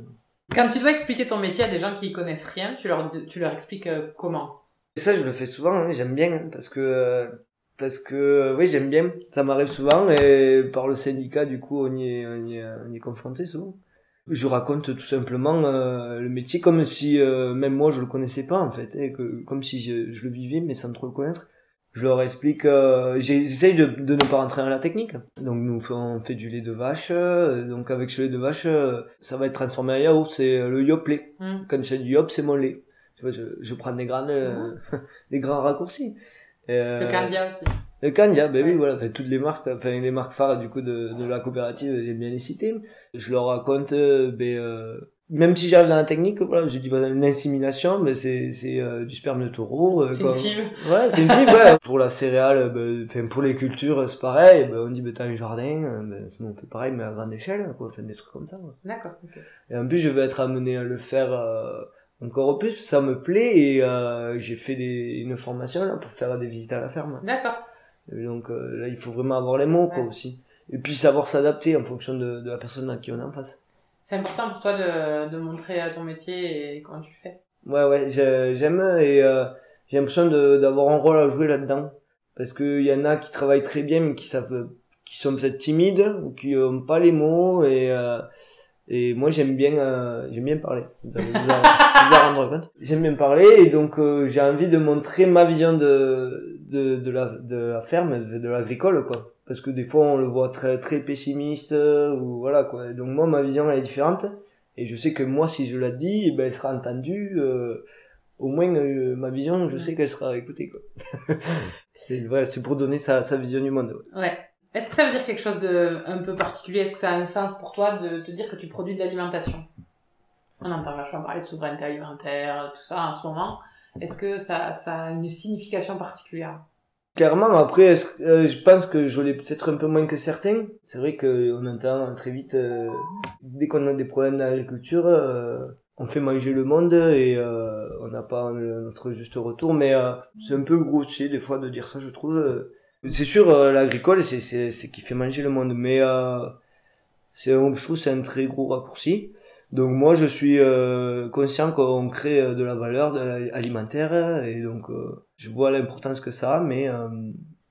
Quand tu dois expliquer ton métier à des gens qui y connaissent rien, tu leur, tu leur expliques euh, comment? Ça, je le fais souvent, j'aime bien, parce que... euh, parce que, euh, oui, j'aime bien, ça m'arrive souvent, et par le syndicat, du coup, on y est, on y est, confronté souvent. Je raconte tout simplement le métier comme si même moi je le connaissais pas en fait, comme si je le vivais mais sans trop le connaître. Je leur explique, euh, j'ai- j'essaye de, de ne pas rentrer dans la technique. Donc nous on fait du lait de vache, euh, donc avec ce lait de vache, euh, ça va être transformé en yaourt, c'est euh, le yop lait. Hmm. Quand je fais du yop, c'est mon lait. Tu vois, je, je prends des grands, euh, des grands raccourcis. Euh, Le candia aussi. le Candia, ben oui, voilà, enfin, toutes les marques, enfin les marques phares du coup de, de la coopérative, j'aime bien les citer. Je leur raconte, ben, euh, même si j'arrive dans la technique, voilà, je dis pas une insémination, mais c'est c'est euh, du sperme de taureau. euh, C'est une fibre. Ouais, c'est une fibre, ouais. Pour la céréale, ben, enfin pour les cultures, c'est pareil. Ben, on dit ben t'as un jardin, euh, sinon on fait pareil mais à grande échelle, quoi, enfin des trucs comme ça. quoi. D'accord. Et en plus, je vais être amené à le faire euh, encore plus, ça me plaît et euh, j'ai fait des, une formation là pour faire des visites à la ferme. D'accord. Donc euh, là, il faut vraiment avoir les mots quoi Ouais. aussi. Et puis savoir s'adapter en fonction de, de la personne à qui on est en face. C'est important pour toi de, de montrer euh, ton métier et comment tu fais. Ouais, ouais, j'ai- j'aime et euh, j'ai l'impression d'avoir un rôle à jouer là-dedans. Parce qu'il y en a qui travaillent très bien mais qui savent, qui sont peut-être timides ou qui ont pas les mots et euh, et moi j'aime bien euh, j'aime bien parler. J'aime bien parler et donc euh, j'ai envie de montrer ma vision de de de la de la ferme, de, de l'agricole quoi. Parce que des fois on le voit très très pessimiste euh, ou voilà quoi. Donc moi ma vision elle est différente. Et je sais que moi, si je la dis, eh ben, elle sera entendue. euh, au moins, euh, ma vision, je sais qu'elle sera écoutée. Quoi. c'est voilà, c'est pour donner sa, sa vision du monde. ouais. Ouais. Est-ce que ça veut dire quelque chose de un peu particulier? Est-ce que ça a un sens pour toi de te dire que tu produis de l'alimentation? On entend vachement parler de souveraineté alimentaire, tout ça en ce moment. Est-ce que ça, ça a une signification particulière? Clairement, après, euh, je pense que je l'ai peut-être un peu moins que certains. C'est vrai qu'on entend très vite, euh, dès qu'on a des problèmes d'agriculture, euh, on fait manger le monde et euh, on n'a pas notre juste retour. Mais euh, c'est un peu grossier des fois de dire ça, je trouve. euh. C'est sûr, l'agricole, c'est c'est c'est qui fait manger le monde, mais c'est je trouve c'est un très gros raccourci. Donc moi, je suis conscient qu'on crée de la valeur alimentaire et donc je vois l'importance que ça a, mais euh,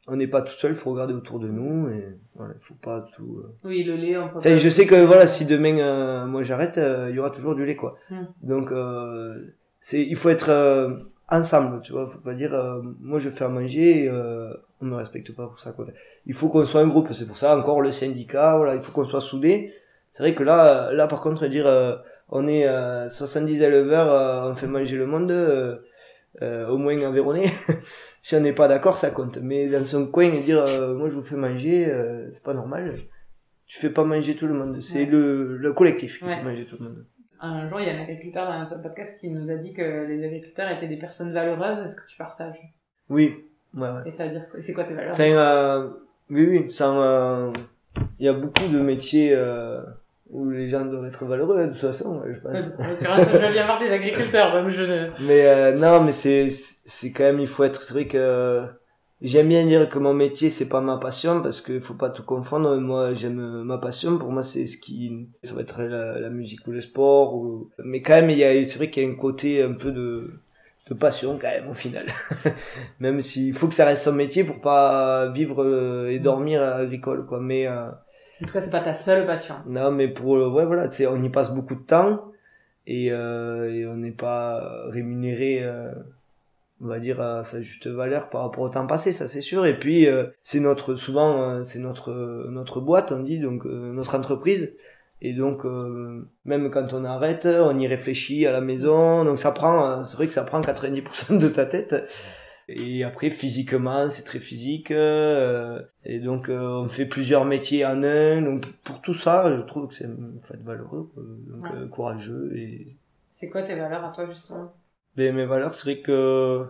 on n'est pas tout seul, il faut regarder autour de nous et voilà, il faut pas tout. euh. Oui, le lait, on peut Enfin, je sais que voilà, si demain euh, moi j'arrête, euh, il y aura toujours du lait quoi. Hmm. Donc euh, c'est, il faut être euh, ensemble, tu vois, faut pas dire euh, moi je fais à manger, et, euh, on me respecte pas pour ça quoi. Il faut qu'on soit un groupe, c'est pour ça encore le syndicat, voilà, il faut qu'on soit soudés. C'est vrai que là, là par contre dire euh, on est euh, 70 éleveurs, euh, on fait manger le monde, euh, au moins environné. si on n'est pas d'accord, ça compte. Mais dans son coin et dire euh, moi je vous fais manger, euh, c'est pas normal. Tu fais pas manger tout le monde. C'est Ouais. le, le collectif qui Ouais. fait manger tout le monde. Un jour, il y a un agriculteur dans un podcast qui nous a dit que les agriculteurs étaient des personnes valeureuses. Est-ce que tu partages? Oui, ouais, ouais. Et ça veut dire quoi? C'est quoi tes valeurs? Enfin, euh, oui, oui, ça, euh, il y a beaucoup de métiers euh, où les gens doivent être valeureux, de toute façon, je pense. Je viens voir des agriculteurs, donc je ne... Mais euh, non, mais c'est c'est quand même il faut être c'est vrai que j'aime bien dire que mon métier c'est pas ma passion parce que faut pas tout confondre. Moi j'aime ma passion. Pour moi c'est ce qui ça va être la, la musique ou le sport. Ou... Mais quand même il y a c'est vrai qu'il y a un côté un peu de de passion quand même au final. même s'il faut que ça reste son métier pour pas vivre euh, et dormir à l'agricole quoi. Mais euh, En tout cas, c'est pas ta seule passion. non, mais pour le- ouais, voilà, tu sais, on y passe beaucoup de temps et, euh, et on n'est pas rémunéré, euh, on va dire, à sa juste valeur par rapport au temps passé, ça c'est sûr. Et puis, euh, c'est notre, souvent, euh, c'est notre, notre boîte, on dit, donc euh, notre entreprise. Et donc, euh, même quand on arrête, on y réfléchit à la maison. Donc, ça prend, euh, c'est vrai que ça prend 90% de ta tête. Et après, physiquement, c'est très physique. euh, et donc, euh, on fait plusieurs métiers en un. Donc, pour tout ça, je trouve que c'est en fait valeureux, quoi. donc Ouais. euh, courageux. Et C'est quoi tes valeurs à toi, justement? Mais mes valeurs, c'est vrai que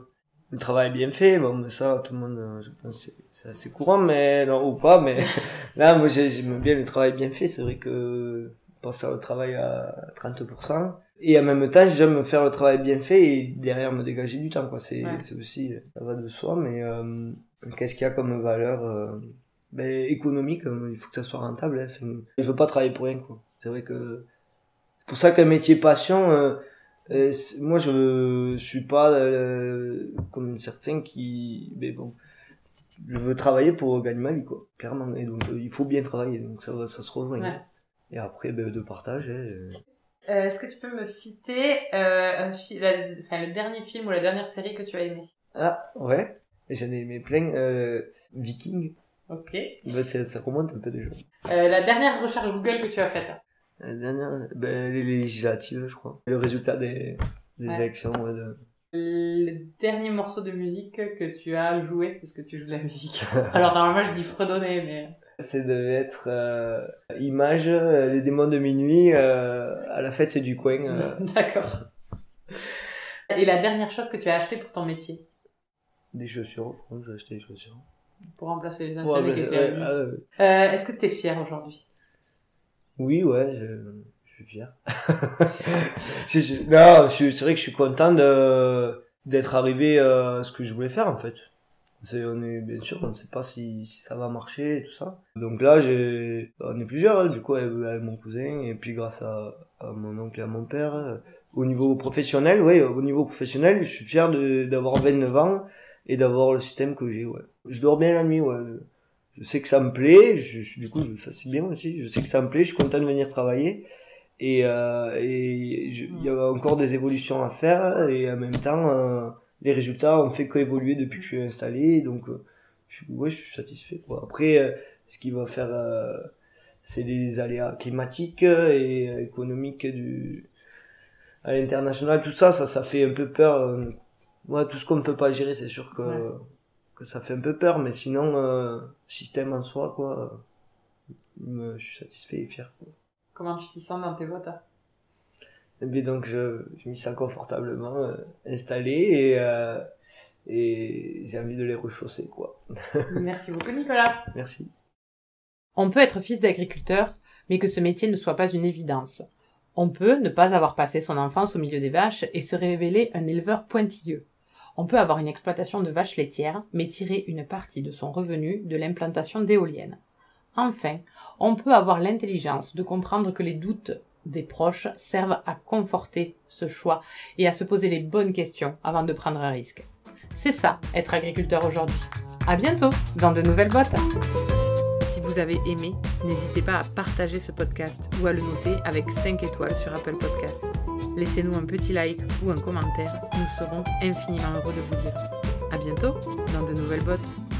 le travail est bien fait. Bon, mais ça, tout le monde, euh, je pense, c'est- assez courant, mais non, ou pas. Mais là, moi, j'ai- j'aime bien le travail bien fait. C'est vrai que pas faire le travail à 30%. Et en même temps, j'aime faire le travail bien fait et derrière me dégager du temps, quoi. C'est, Ouais. c'est aussi, ça va de soi, mais euh, qu'est-ce qu'il y a comme valeur euh, ben, économique euh, Il faut que ça soit rentable. Hein. Enfin, je veux pas travailler pour rien, quoi. C'est vrai que c'est pour ça qu'un métier passion, euh, euh, moi je suis pas euh, comme certains qui, mais bon, je veux travailler pour gagner ma vie, quoi. Clairement. Et donc il faut bien travailler, donc ça, ça se rejoint. Ouais. Et après, ben, de partage. hein, euh. Est-ce que tu peux me citer euh, la- enfin, le dernier film ou la dernière série que tu as aimé? Ah, ouais. J'en ai aimé plein. Euh, Viking. Ok. Ben, ça, ça remonte un peu déjà. Euh, la dernière recherche Google que tu as faite La dernière, ben, les législatives, je crois. Le résultat des, des Ouais. élections, ouais, de- Le dernier morceau de musique que tu as joué, parce que tu joues de la musique. Alors normalement je dis fredonner, mais... Ça devait être euh, Image, euh, les démons de minuit, euh, à la fête du coin. euh, D'accord. Et la dernière chose que tu as acheté pour ton métier? Des chaussures, je crois que j'ai acheté des chaussures. Pour remplacer les Ouais, anciennes ben, qui étaient ouais, ouais. Euh, Est-ce que tu es fier aujourd'hui? Oui, ouais, je, suis fier. non, c'est vrai que je suis content de d'être arrivé à ce que je voulais faire en fait. C'est, on est bien sûr, on ne sait pas si, si ça va marcher et tout ça. Donc là, on est plusieurs, hein, du coup, avec, mon cousin et puis grâce à, à, mon oncle et à mon père. Au niveau professionnel, oui, au niveau professionnel, je suis fier d'avoir 29 ans et d'avoir le système que j'ai, ouais. Je dors bien la nuit, ouais. Je sais que ça me plaît, je, du coup, ça c'est bien aussi. Je sais que ça me plaît, je suis content de venir travailler et euh, et il y a encore des évolutions à faire et en même temps euh, les résultats ont fait qu'évoluer depuis que je suis installé donc euh, je, ouais, je suis satisfait quoi. après euh, ce qui va faire c'est les aléas climatiques et économiques du à l'international tout ça ça ça fait un peu peur moi tout ce qu'on ne peut pas gérer c'est sûr que que ça fait un peu peur mais sinon système en soi quoi je suis satisfait et fier quoi. Comment tu t'y sens dans tes bottes Et donc je, je m'y sens confortablement euh, installé et, euh, et j'ai envie de les rechausser quoi. Merci beaucoup Nicolas. Merci. On peut être fils d'agriculteur, mais que ce métier ne soit pas une évidence. On peut ne pas avoir passé son enfance au milieu des vaches et se révéler un éleveur pointilleux. On peut avoir une exploitation de vaches laitières, mais tirer une partie de son revenu de l'implantation d'éoliennes. Enfin, on peut avoir l'intelligence de comprendre que les doutes des proches servent à conforter ce choix et à se poser les bonnes questions avant de prendre un risque. C'est ça, être agriculteur aujourd'hui. À bientôt dans de nouvelles boîtes. Si vous avez aimé, n'hésitez pas à partager ce podcast ou à le noter avec 5 étoiles sur Apple Podcast. Laissez-nous un petit like ou un commentaire, nous serons infiniment heureux de vous lire. À bientôt dans de nouvelles bottes.